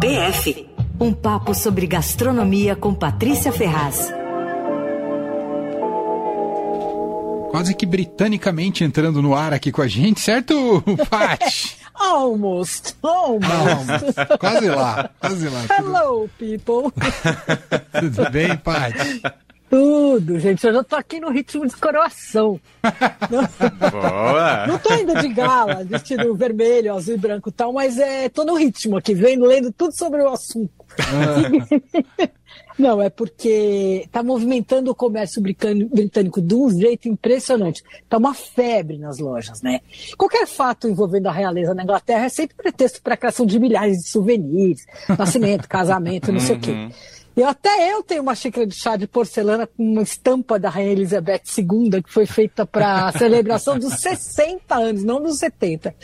PF um papo sobre gastronomia com Patrícia Ferraz. Quase que britanicamente entrando no ar aqui com a gente, certo, Paty? Almost, almost. quase lá, quase lá. Hello, people. Tudo bem, Paty? Tudo, gente. Eu já tô aqui no ritmo de coroação. Boa! Não tô ainda de gala, vestido vermelho, azul e branco e tal, mas é, tô no ritmo aqui, vendo, lendo tudo sobre o assunto. Ah. Não, é porque está movimentando o comércio britânico de um jeito impressionante. Está uma febre nas lojas, né? Qualquer fato envolvendo a realeza na Inglaterra é sempre pretexto para a criação de milhares de souvenirs, nascimento, casamento, não sei o quê. Eu, até eu tenho uma xícara de chá de porcelana com uma estampa da Rainha Elizabeth II, que foi feita para a celebração dos 60 anos, não dos 70.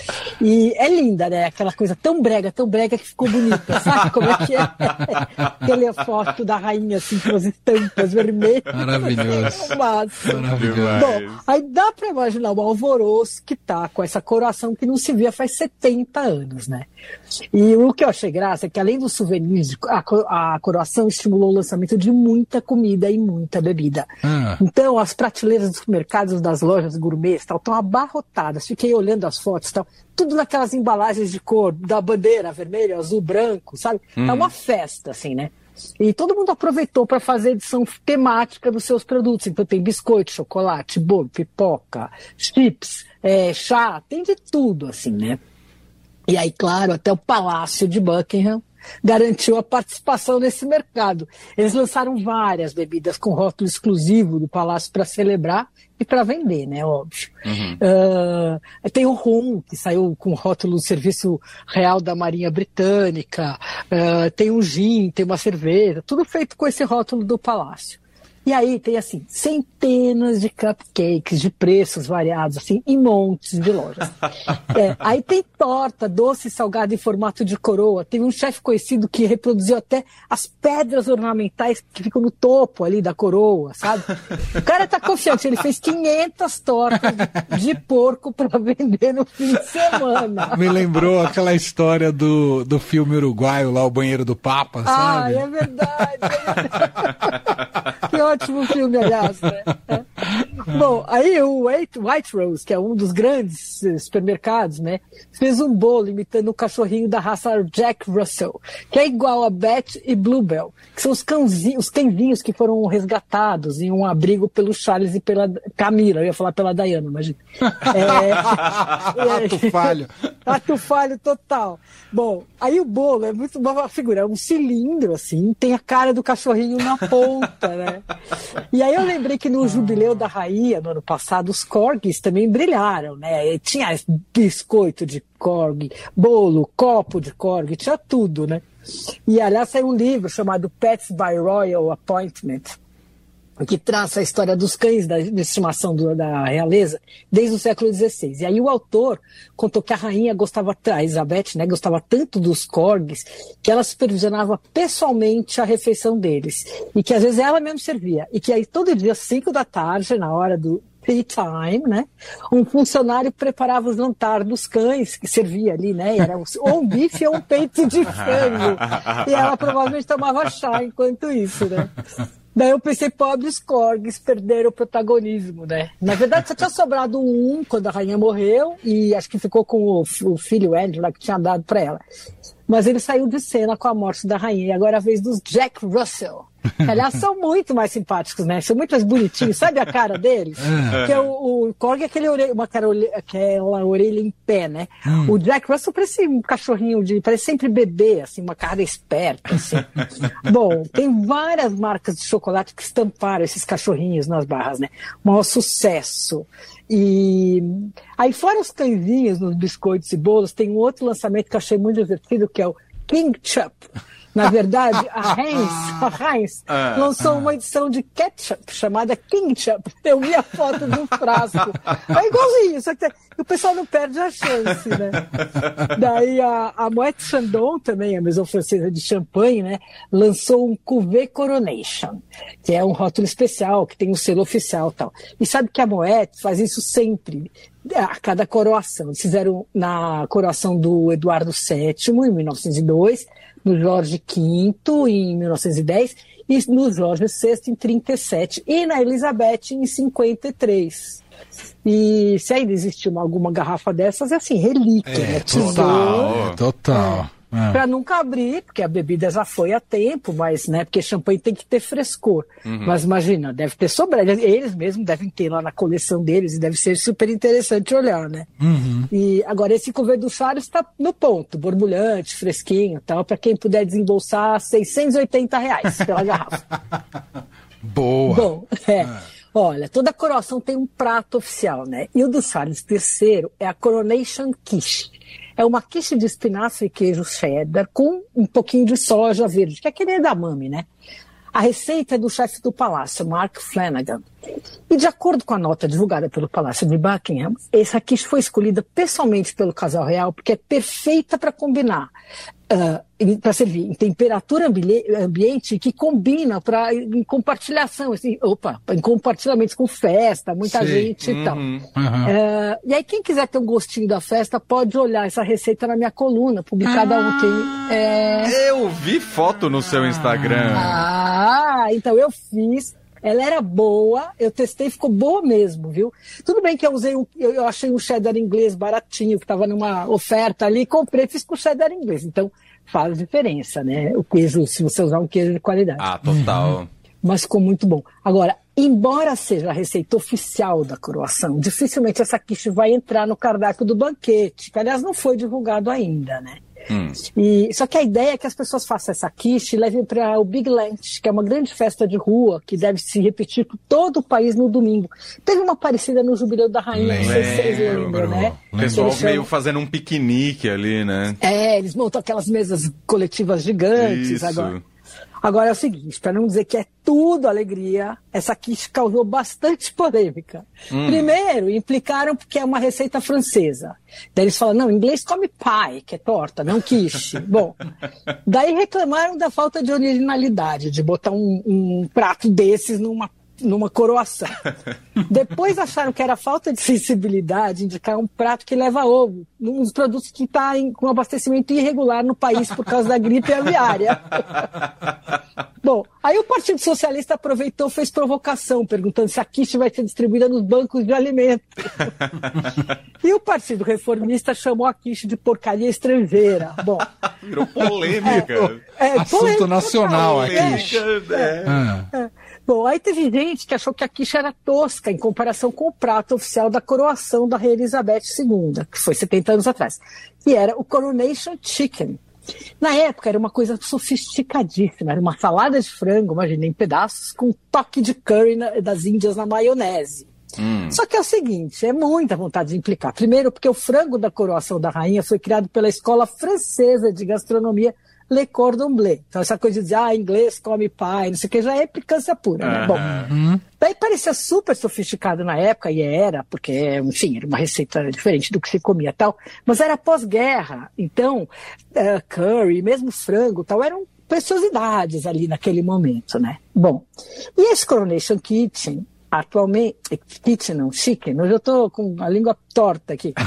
E é linda, né? Aquela coisa tão brega, tão brega que ficou bonita. Sabe como é que é? Aquela foto da rainha, assim, com as estampas vermelhas. Maravilhoso. Maravilhoso. Bom, aí dá para imaginar o alvoroço que tá com essa coroação que não se via faz 70 anos, né? E o que eu achei graça é que além dos souvenirs, a, a coroação estimulou o lançamento de muita comida e muita bebida. Ah. Então, as prateleiras dos mercados, das lojas gourmets tal, estão abarrotadas. Fiquei olhando as fotos tal, tudo naquelas embalagens de cor da bandeira, vermelho, azul, branco, sabe? Hum. É uma festa, assim, né? E todo mundo aproveitou para fazer edição temática dos seus produtos. Então tem biscoito, chocolate, bolo, pipoca, chips, é, chá, tem de tudo, assim, né? E aí, claro, até o Palácio de Buckingham garantiu a participação nesse mercado. Eles lançaram várias bebidas com rótulo exclusivo do Palácio para celebrar e para vender, né? Óbvio. Uhum. Uh, tem o rum, que saiu com rótulo do Serviço Real da Marinha Britânica. Uh, tem um gin, tem uma cerveja, tudo feito com esse rótulo do Palácio. E aí tem assim, centenas de cupcakes de preços variados, assim, em montes de lojas. É, aí tem torta, doce salgado em formato de coroa. Teve um chefe conhecido que reproduziu até as pedras ornamentais que ficam no topo ali da coroa, sabe? O cara tá confiante, ele fez 500 tortas de porco para vender no fim de semana. Me lembrou aquela história do, do filme uruguaio lá, O Banheiro do Papa, sabe? Ah, é verdade. É verdade. que ótimo filme, aliás, né? Bom, aí o White, Rose, que é um dos grandes eh, supermercados, né, fez um bolo imitando o cachorrinho da raça Jack Russell, que é igual a Beth e Bluebell, que são os, cãozinhos, os cãezinhos que foram resgatados em um abrigo pelo Charles e pela Camila. Eu ia falar pela Diana, imagina. É, Ato falho. Ato falho total. Bom, aí o bolo é muito boa figura, é um cilindro, assim, tem a cara do cachorrinho na ponta, né? E aí eu lembrei que no jubileu da rainha, no ano passado, os corgis também brilharam, né? E tinha biscoito de corgi, bolo, copo de corgi, tinha tudo, né? E aliás, saiu um livro chamado Pets by Royal Appointment, que traça a história dos cães da, de estimação do, da realeza desde o século XVI. E aí o autor contou que a rainha gostava, a Elizabeth, né, gostava tanto dos corgis que ela supervisionava pessoalmente a refeição deles. E que às vezes ela mesma servia. E que aí todo dia, às cinco da tarde, na hora do tea time, né, um funcionário preparava os jantares dos cães que servia ali, né, era ou um bife ou um peito de frango. E ela provavelmente tomava chá enquanto isso, né. Daí eu pensei, pobres corgis perderam o protagonismo, né? Na verdade, só tinha sobrado um quando a rainha morreu e acho que ficou com o, o filho Andrew lá que tinha dado para ela. Mas ele saiu de cena com a morte da rainha. E agora é a vez dos Jack Russell. Aliás, são muito mais simpáticos, né? São muito mais bonitinhos. Sabe a cara deles? É. Que é o, o Korg é aquele orelha, uma cara, aquela orelha em pé, né? Hum. O Jack Russell parece um cachorrinho de. parece sempre bebê, assim, uma cara esperta, assim. Bom, tem várias marcas de chocolate que estamparam esses cachorrinhos nas barras, né? O maior sucesso. E aí, fora os cãezinhos nos biscoitos e bolos, tem um outro lançamento que eu achei muito divertido, que é o King Chup. Na verdade, a Heinz, a Heinz ah. lançou uma edição de ketchup chamada Kingchup. Eu vi a foto do frasco. É igualzinho, só que o pessoal não perde a chance, né? Daí a, a Moet Chandon, também, a maison francesa de champanhe, né? Lançou um Cuvée Coronation, que é um rótulo especial, que tem um selo oficial e tal. E sabe que a Moet faz isso sempre a cada coroação. Eles fizeram na coroação do Eduardo VII, em 1902, no Jorge V, em 1910, e no Jorge VI, em 37, e na Elizabeth, em 53. E se ainda existe uma, alguma garrafa dessas, é assim, relíquia, É, né? total, Tesouro. é, total. É. Pra nunca abrir, porque a bebida já foi a tempo, mas, né, porque champanhe tem que ter frescor. Mas imagina, deve ter sobrado. Eles mesmos devem ter lá na coleção deles e deve ser super interessante olhar, né? Uhum. E agora esse cover do Charles está no ponto, borbulhante, fresquinho, tal, para quem puder desembolsar 680 reais pela garrafa. Boa. Bom, é. Olha, toda coroação tem um prato oficial, né? E o do Charles III é a Coronation Quiche. É uma quiche de espinafre e queijo cheddar com um pouquinho de soja verde, que é aquele da mami, né? A receita é do chefe do palácio, Mark Flanagan. E de acordo com a nota divulgada pelo Palácio de Buckingham, essa quiche foi escolhida pessoalmente pelo casal real porque é perfeita para combinar, para servir em temperatura ambi- ambiente que combina para em compartilhação, assim, opa, em compartilhamentos com festa, muita Sei. gente e tal. Uhum. É, e aí, quem quiser ter um gostinho da festa, pode olhar essa receita na minha coluna, publicada Ah. ontem. É, Eu vi foto no seu Instagram. ah, então eu fiz. Ela era boa, eu testei, ficou boa mesmo, viu? Tudo bem que eu usei, um, eu, eu achei um cheddar inglês baratinho, que estava numa oferta ali, comprei, fiz com cheddar inglês. Então faz diferença, né? O queijo, se você usar um queijo de qualidade. Ah, total. Mas ficou muito bom. Agora, embora seja a receita oficial da coroação, dificilmente essa quiche vai entrar no cardápio do banquete, que aliás não foi divulgado ainda, né? Hum. E, só que a ideia é que as pessoas façam essa quiche e levem para o Big Lunch, que é uma grande festa de rua que deve se repetir por todo o país no domingo. Teve uma parecida no Jubileu da Rainha, não sei se vocês Lembro. lembram, né? O pessoal chamam- meio fazendo um piquenique ali, né? É, eles montam aquelas mesas coletivas gigantes Isso. agora. Agora é o seguinte, para não dizer que é tudo alegria, essa quiche causou bastante polêmica. Primeiro, implicaram porque é uma receita francesa. Daí eles falam, não, em inglês come pie, que é torta, não quiche. Bom, daí reclamaram da falta de originalidade, de botar um, um prato desses numa numa coroação. Depois acharam que era falta de sensibilidade indicar um prato que leva ovo, um dos produtos que está com abastecimento irregular no país por causa da gripe aviária. Bom, aí o Partido Socialista aproveitou e fez provocação, perguntando se a quiche vai ser distribuída nos bancos de alimento. e o Partido Reformista chamou a quiche de porcaria estrangeira. Bom, Virou polêmica. é, Assunto polêmica nacional a quiche. É. Ah, É. Bom, aí teve gente que achou que a quiche era tosca em comparação com o prato oficial da coroação da Rainha Elizabeth II, que foi 70 anos atrás, que era o Coronation Chicken. Na época era uma coisa sofisticadíssima, era uma salada de frango, imagina, em pedaços, com um toque de curry na- das Índias na maionese. Só que é o seguinte, é muita vontade de implicar. Primeiro, porque o frango da coroação da rainha foi criado pela Escola Francesa de Gastronomia Le Cordon Bleu. Então, essa coisa de dizer, ah, inglês come pai, não sei o que, já é implicância pura, né? Bom, daí parecia super sofisticado na época, e era, porque, enfim, era uma receita diferente do que se comia tal, mas era pós-guerra. Então, eh, curry, mesmo frango e tal, eram preciosidades ali naquele momento, né? Bom, e esse Coronation Kitchen, atualmente, kitchen não, chicken, hoje eu estou com a língua torta aqui.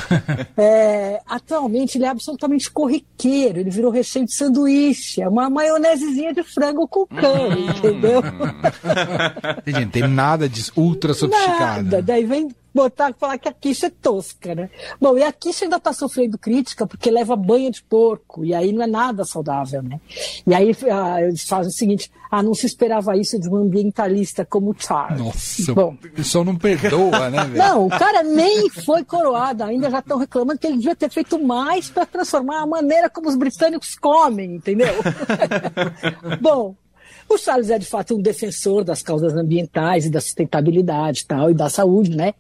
É, atualmente ele é absolutamente corriqueiro, ele virou recheio de sanduíche, é uma maionesezinha de frango com curry, entendeu? Gente, não tem nada de ultra sofisticado. Nada, daí vem botar falar que a quiche é tosca, né? Bom, e a quiche ainda está sofrendo crítica porque leva banha de porco, e aí não é nada saudável, né? E aí ah, eles fazem o seguinte, ah, não se esperava isso de um ambientalista como o Charles. Nossa, Bom, o pessoal não perdoa, né, velho? não, o cara nem foi coroado ainda, já estão reclamando que ele devia ter feito mais para transformar a maneira como os britânicos comem, entendeu? Bom, o Charles é de fato um defensor das causas ambientais e da sustentabilidade tal, e da saúde, né?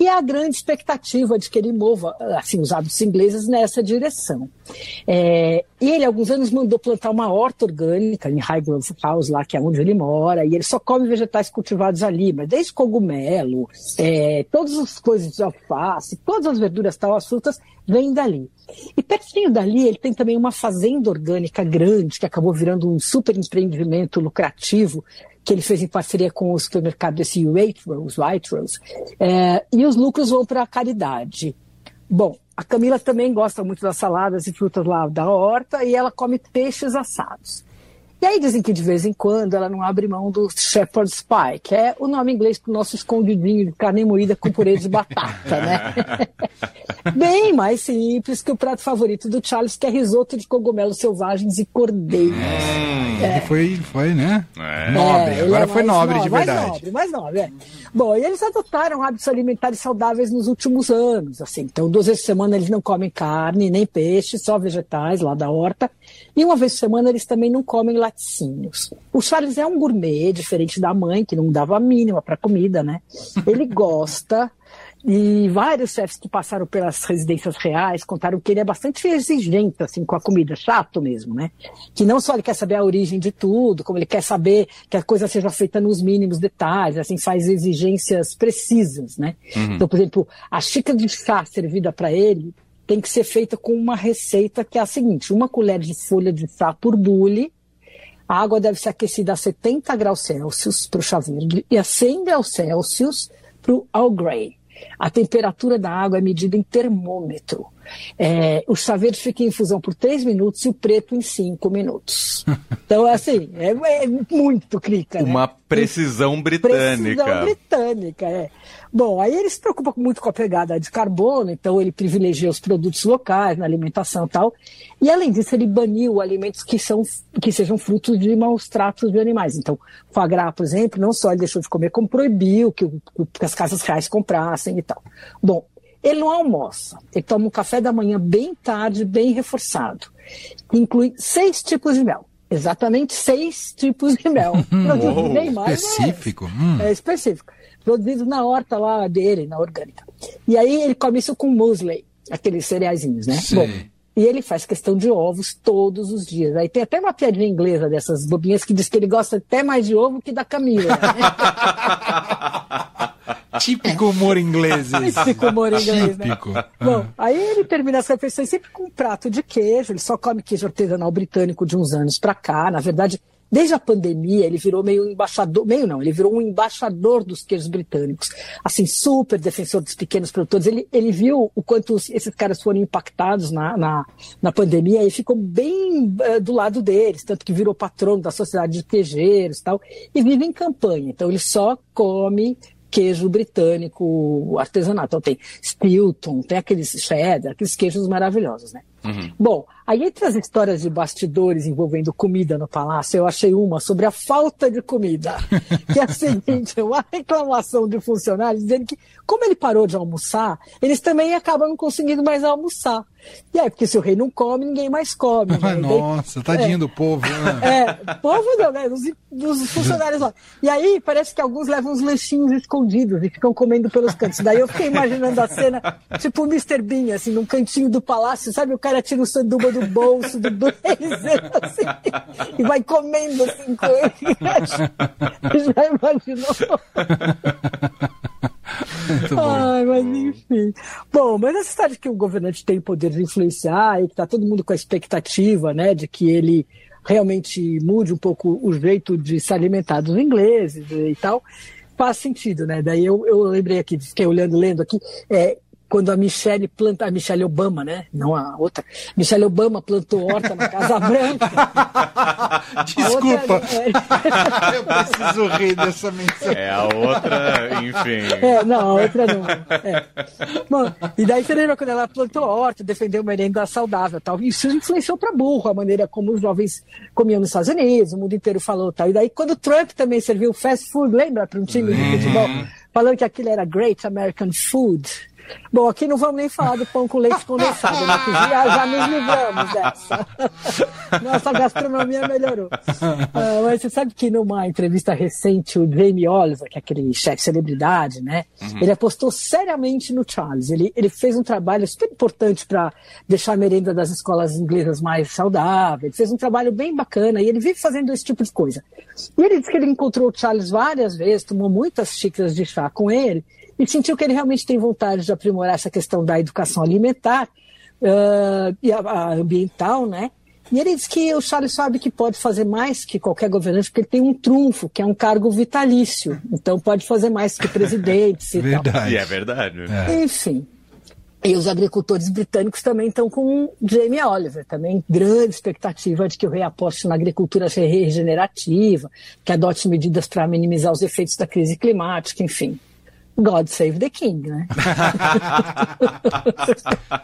E há grande expectativa de que ele mova assim, os hábitos ingleses nessa direção. É, ele, alguns anos, mandou plantar uma horta orgânica em Highgrove House, lá que é onde ele mora, e ele só come vegetais cultivados ali, mas desde cogumelo, é, todas as coisas de alface, todas as verduras tal, as frutas, vêm dali. E pertinho dali, ele tem também uma fazenda orgânica grande, que acabou virando um super empreendimento lucrativo, que ele fez em parceria com o supermercado esse Waitrose, Waitrose é, e os lucros vão para a caridade. Bom, a Camila também gosta muito das saladas e frutas lá da horta e ela come peixes assados. E aí dizem que de vez em quando ela não abre mão do Shepherd's Pie, que é o nome inglês para o nosso escondidinho de carne moída com purê de batata, né? Bem mais simples que o prato favorito do Charles, que é risoto de cogumelos selvagens e cordeiros. Hum, é. Foi, foi, né? É. Nobre, É, agora ele é foi mais nobre de Mais verdade. nobre, mais nobre, é. Bom, e eles adotaram hábitos alimentares saudáveis nos últimos anos, assim. Então, duas vezes por semana eles não comem carne, nem peixe, só vegetais lá da horta. E uma vez por semana eles também não comem laticínios. O Charles é um gourmet, diferente da mãe, que não dava a mínima para comida, né? Ele gosta. E vários chefes que passaram pelas residências reais contaram que ele é bastante exigente assim com a comida, chato mesmo, né? Que não só ele quer saber a origem de tudo, como ele quer saber que a coisa seja feita nos mínimos detalhes, assim faz exigências precisas, né? Então, por exemplo, a xícara de chá servida para ele tem que ser feita com uma receita que é a seguinte: uma colher de folha de chá por bule, a água deve ser aquecida a 70 graus Celsius para o chá verde e a 100 graus Celsius para o All Grey. A temperatura da água é medida em termômetro. É, o chá verde fica em infusão por 3 minutos e o preto em 5 minutos. Então, assim, é, é muito clica. né? Uma precisão britânica. Precisão britânica, é. Bom, aí ele se preocupa muito com a pegada de carbono, então ele privilegia os produtos locais na alimentação e tal. E além disso, ele baniu alimentos que, são, que sejam frutos de maus tratos de animais. Então, foie gras, por exemplo, não só ele deixou de comer, como proibiu que, que as casas reais comprassem e tal. Bom, ele não almoça, ele toma um café da manhã bem tarde, bem reforçado. Inclui seis tipos de mel. Exatamente seis tipos de mel. Produzidos nem mais. Específico. Hum. É específico. Produzido na horta lá dele, na orgânica. E aí ele come isso com muesli, aqueles cereaizinhos, né? Sei. Bom, e ele faz questão de ovos todos os dias. Aí tem até uma piadinha inglesa dessas bobinhas que diz que ele gosta até mais de ovo que da Camila. Típico humor inglês. Típico humor inglês, né? Típico. Bom, aí ele termina as refeições sempre com um prato de queijo. Ele só come queijo artesanal britânico de uns anos pra cá. Na verdade, desde a pandemia, ele virou meio embaixador, meio não, ele virou um embaixador dos queijos britânicos. Assim, super defensor dos pequenos produtores. Ele, ele viu o quanto esses caras foram impactados na, na, na pandemia e ficou bem eh, do lado deles, tanto que virou patrono da sociedade de queijeiros e tal, e vive em campanha. Então, ele só come queijo britânico artesanal. Então tem Stilton, tem aqueles cheddar, aqueles queijos maravilhosos, né? Bom, aí entre as histórias de bastidores envolvendo comida no palácio, eu achei uma sobre a falta de comida. Que é a seguinte, uma reclamação de funcionários dizendo que, como ele parou de almoçar, eles também acabam não conseguindo mais almoçar. E aí, porque se o rei não come, ninguém mais come. né? E daí- Nossa, tadinho do povo. Né? é, povo não, né? Dos, dos funcionários lá. E aí parece que alguns levam uns lanchinhos escondidos e ficam comendo pelos cantos. Daí eu fiquei imaginando a cena, tipo o Mr. Bean, assim, num cantinho do palácio, sabe? O cara tira o sanduba do bolso, do blazer, assim, e vai comendo assim com ele. Já imaginou? Ai, mas enfim. Bom, mas essa história de que o governante tem poder de influenciar e que tá todo mundo com a expectativa, né, de que ele realmente mude um pouco o jeito de se alimentar dos ingleses e tal, faz sentido, né? Daí eu, eu lembrei aqui, fiquei olhando, lendo aqui, é, quando a Michelle planta, a Michelle Obama, né? Não a outra. Michelle Obama plantou horta na Casa Branca. Desculpa. outra- é, Eu preciso rir dessa mensagem. É a outra, enfim. É, não, a outra não. É. Bom, e daí você lembra quando ela plantou horta, defendeu merenda saudável tal. Isso influenciou para burro a maneira como os jovens comiam nos Estados Unidos, o mundo inteiro falou tal. E daí quando o Trump também serviu fast food, lembra, para um time de futebol, falando que aquilo era Great American Food. Bom, aqui não vamos nem falar do pão com leite condensado, né? Que já, já nos livramos dessa. Nossa gastronomia melhorou. Uh, mas você sabe que numa entrevista recente, o Jamie Oliver, que é aquele chefe celebridade, né? Uhum. Ele apostou seriamente no Charles. Ele, ele fez um trabalho super importante para deixar a merenda das escolas inglesas mais saudável. Ele fez um trabalho bem bacana e ele vive fazendo esse tipo de coisa. E ele disse que ele encontrou o Charles várias vezes, tomou muitas xícaras de chá com ele e sentiu que ele realmente tem vontade de aprimorar essa questão da educação alimentar uh, e a, a ambiental, né? E ele diz que o Charles sabe que pode fazer mais que qualquer governante, porque ele tem um trunfo, que é um cargo vitalício. Então pode fazer mais que presidente. verdade. Tal. E é verdade. É. Enfim. E os agricultores britânicos também estão com Jamie Oliver, também grande expectativa de que o rei aposte na agricultura regenerativa, que adote medidas para minimizar os efeitos da crise climática, enfim. God Save the King, né?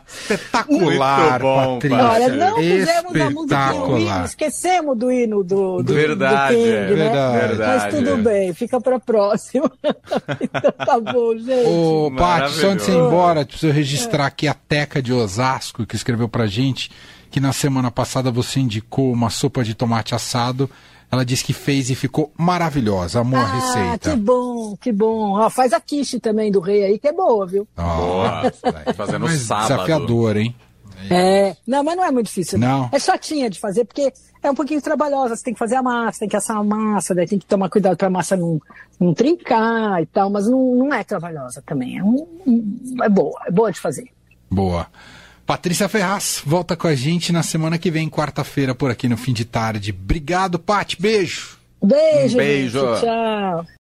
Espetacular, Patrícia. Olha, não fizemos a música do hino, esquecemos do hino do, do, verdade, do King, é, né? verdade, Mas tudo bem, fica para próxima. então tá bom, gente. Ô, Paty, só antes de ir embora, preciso registrar aqui a Teca de Osasco, que escreveu pra gente que na semana passada você indicou uma sopa de tomate assado ela disse que fez e ficou maravilhosa. Amor, ah, a receita. Que bom, que bom. Ó, faz a quiche também do rei aí, que é boa, viu? Boa. Fazendo mas sábado. Desafiador, hein? É, não, mas não é muito difícil. Não. É chatinha de fazer, porque é um pouquinho trabalhosa. Você tem que fazer a massa, tem que assar a massa, daí tem que tomar cuidado para a massa não, não trincar e tal, mas não, não é trabalhosa também. É, um, é boa, é boa de fazer. Boa. Patrícia Ferraz volta com a gente na semana que vem, quarta-feira, por aqui no fim de tarde. Obrigado, Paty. Beijo. Beijo. Um beijo. Gente, tchau.